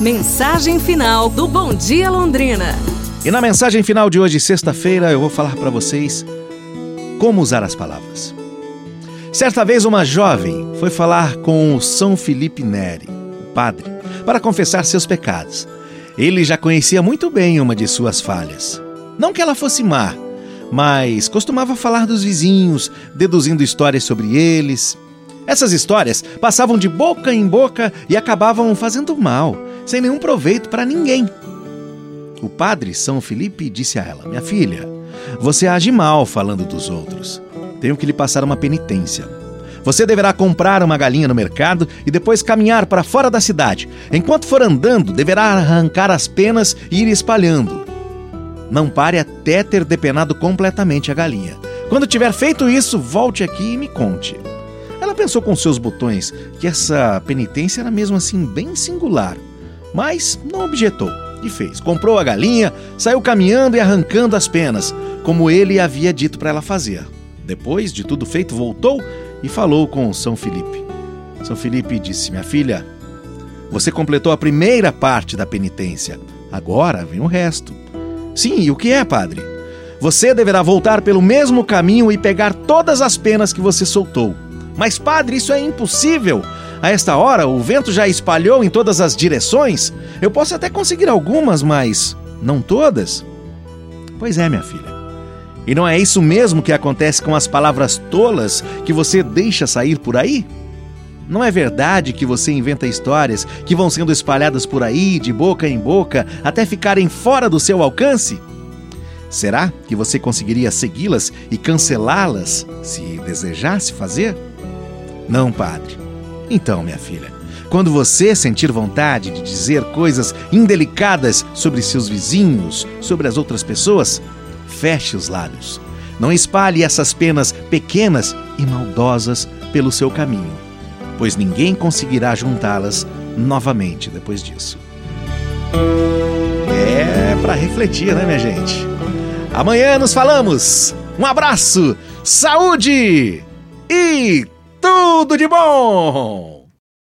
Mensagem final do Bom Dia Londrina. E na mensagem final de hoje, sexta-feira, eu vou falar para vocês como usar as palavras. Certa vez, uma jovem foi falar com o São Felipe Neri, o padre, para confessar seus pecados. Ele já conhecia muito bem uma de suas falhas. Não que ela fosse má, mas costumava falar dos vizinhos, deduzindo histórias sobre eles. Essas histórias passavam de boca em boca e acabavam fazendo mal, sem nenhum proveito para ninguém. O padre São Felipe disse a ela: Minha filha, você age mal falando dos outros. Tenho que lhe passar uma penitência. Você deverá comprar uma galinha no mercado e depois caminhar para fora da cidade. Enquanto for andando, deverá arrancar as penas e ir espalhando. Não pare até ter depenado completamente a galinha. Quando tiver feito isso, volte aqui e me conte. Ela pensou com seus botões que essa penitência era mesmo assim bem singular, mas não objetou e fez. Comprou a galinha, saiu caminhando e arrancando as penas, como ele havia dito para ela fazer. Depois de tudo feito, voltou e falou com São Felipe. São Felipe disse: Minha filha, você completou a primeira parte da penitência. Agora vem o resto. Sim, e o que é, padre? Você deverá voltar pelo mesmo caminho e pegar todas as penas que você soltou. Mas, padre, isso é impossível. A esta hora, o vento já espalhou em todas as direções. Eu posso até conseguir algumas, mas não todas. Pois é, minha filha. E não é isso mesmo que acontece com as palavras tolas que você deixa sair por aí? Não é verdade que você inventa histórias que vão sendo espalhadas por aí, de boca em boca, até ficarem fora do seu alcance? Será que você conseguiria segui-las e cancelá-las se desejasse fazer? Não, padre. Então, minha filha, quando você sentir vontade de dizer coisas indelicadas sobre seus vizinhos, sobre as outras pessoas, feche os lábios. Não espalhe essas penas pequenas e maldosas pelo seu caminho, pois ninguém conseguirá juntá-las novamente depois disso. É para refletir, né, minha gente? Amanhã nos falamos. Um abraço, saúde e tudo de bom!